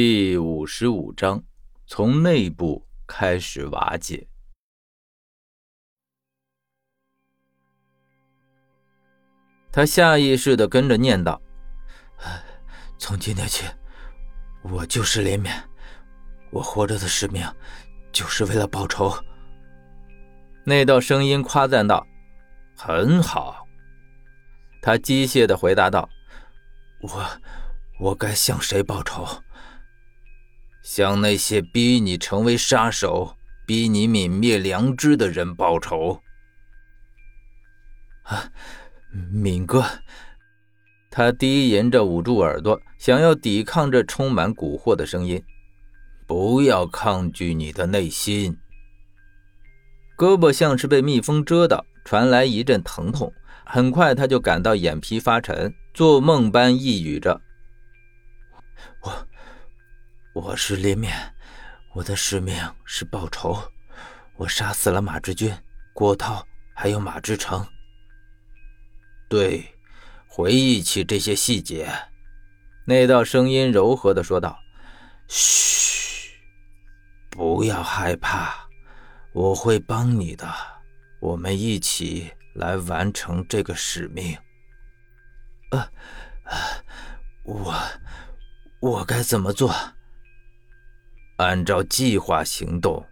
第五十五章，从内部开始瓦解。他下意识的跟着念叨：“从今天起，我就是林冕，我活着的使命，就是为了报仇。”那道声音夸赞道：“很好。”他机械的回答道：“我，我该向谁报仇？”向那些逼你成为杀手、逼你泯灭良知的人报仇。啊，敏哥，他低吟着捂住耳朵，想要抵抗这充满蛊惑的声音。不要抗拒你的内心。胳膊像是被蜜蜂蛰到，传来一阵疼痛。很快他就感到眼皮发沉，做梦般呓语着：“。”我是林冕，我的使命是报仇。我杀死了马志军、郭涛，还有马志成。对，回忆起这些细节，那道声音柔和的说道：“嘘，不要害怕，我会帮你的。我们一起来完成这个使命。”呃，我，我该怎么做？按照计划行动。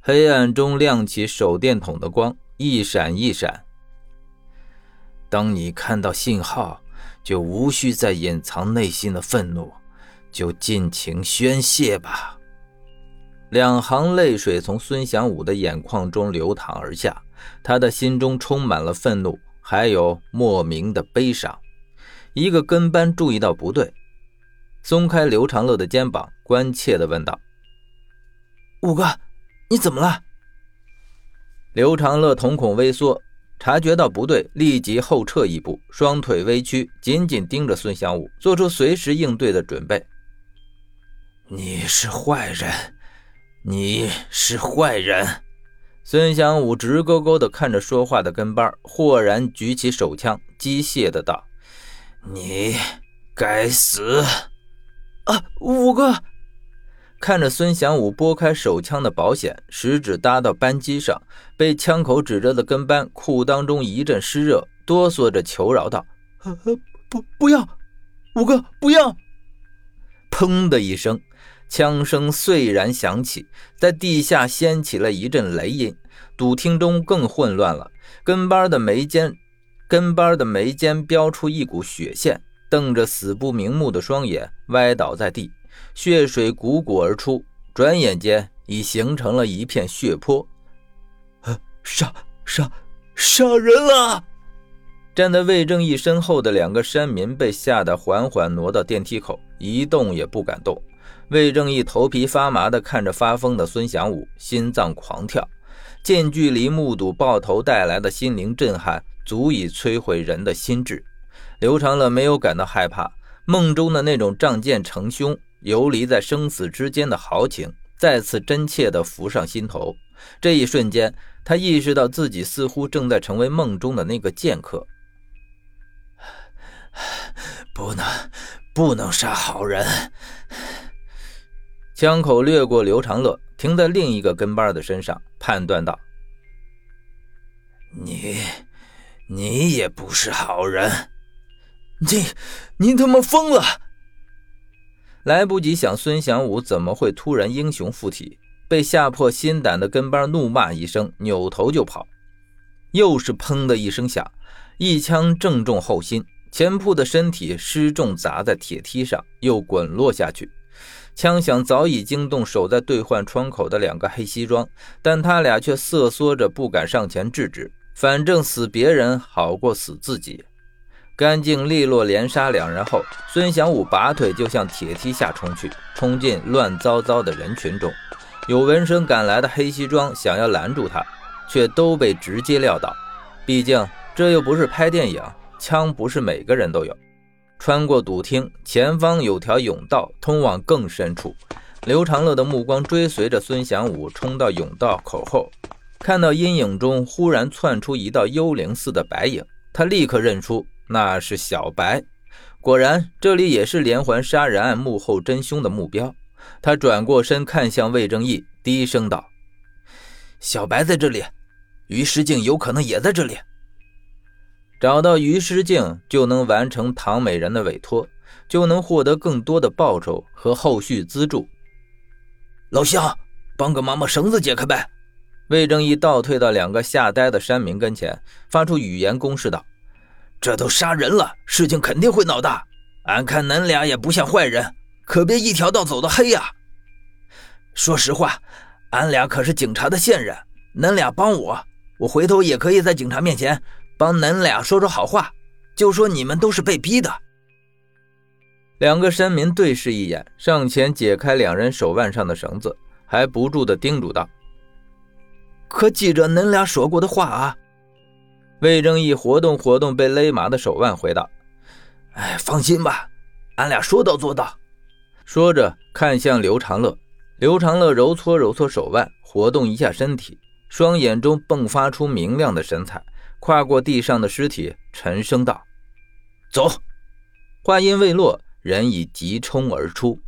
黑暗中亮起手电筒的光，一闪一闪。当你看到信号，就无需再隐藏内心的愤怒，就尽情宣泄吧。两行泪水从孙祥武的眼眶中流淌而下，他的心中充满了愤怒，还有莫名的悲伤。一个跟班注意到不对。松开刘长乐的肩膀，关切地问道：“五哥，你怎么了？”刘长乐瞳孔微缩，察觉到不对，立即后撤一步，双腿微屈，紧紧盯着孙祥武，做出随时应对的准备。“你是坏人，你是坏人！”孙祥武直勾勾地看着说话的跟班，豁然举起手枪，机械的道：“你该死！”啊，五哥看着孙祥武拨开手枪的保险，食指搭到扳机上，被枪口指着的跟班裤裆中一阵湿热，哆嗦着求饶道：“不，不要，五哥，不要！”砰的一声，枪声碎然响起，在地下掀起了一阵雷音，赌厅中更混乱了。跟班的眉间，跟班的眉间飙出一股血线。瞪着死不瞑目的双眼，歪倒在地，血水汩汩而出。转眼间，已形成了一片血泊。杀杀杀人了！站在魏正义身后的两个山民被吓得缓缓挪到电梯口，一动也不敢动。魏正义头皮发麻地看着发疯的孙祥武，心脏狂跳。近距离目睹爆头带来的心灵震撼，足以摧毁人的心智。刘长乐没有感到害怕，梦中的那种仗剑成凶、游离在生死之间的豪情再次真切地浮上心头。这一瞬间，他意识到自己似乎正在成为梦中的那个剑客。不能，不能杀好人！枪口掠过刘长乐，停在另一个跟班的身上，判断道：“你，你也不是好人。”你，你他妈疯了！来不及想，孙祥武怎么会突然英雄附体？被吓破心胆的跟班怒骂一声，扭头就跑。又是砰的一声响，一枪正中后心，前扑的身体失重砸在铁梯上，又滚落下去。枪响早已惊动守在兑换窗口的两个黑西装，但他俩却瑟缩着不敢上前制止，反正死别人好过死自己。干净利落连杀两人后，孙祥武拔腿就向铁梯下冲去，冲进乱糟糟的人群中。有闻声赶来的黑西装想要拦住他，却都被直接撂倒。毕竟这又不是拍电影，枪不是每个人都有。穿过赌厅，前方有条甬道通往更深处。刘长乐的目光追随着孙祥武冲到甬道口后，看到阴影中忽然窜出一道幽灵似的白影，他立刻认出。那是小白，果然，这里也是连环杀人案幕后真凶的目标。他转过身看向魏正义，低声道：“小白在这里，于诗静有可能也在这里。找到于诗静，就能完成唐美人的委托，就能获得更多的报酬和后续资助。”老乡，帮个忙，把绳子解开呗！魏正义倒退到两个吓呆的山民跟前，发出语言攻势道：“这都杀人了，事情肯定会闹大。俺看恁俩也不像坏人。”可别一条道走到黑呀！说实话，俺俩可是警察的线人，恁俩帮我，我回头也可以在警察面前帮恁俩说说好话，就说你们都是被逼的。两个山民对视一眼，上前解开两人手腕上的绳子，还不住的叮嘱道：“可记着恁俩说过的话啊！”魏正义活动活动被勒麻的手腕，回道：“哎，放心吧，俺俩说到做到。”说着，看向刘长乐。刘长乐揉搓揉搓手腕，活动一下身体，双眼中迸发出明亮的神采，跨过地上的尸体，沉声道：“走。”话音未落，人已急冲而出。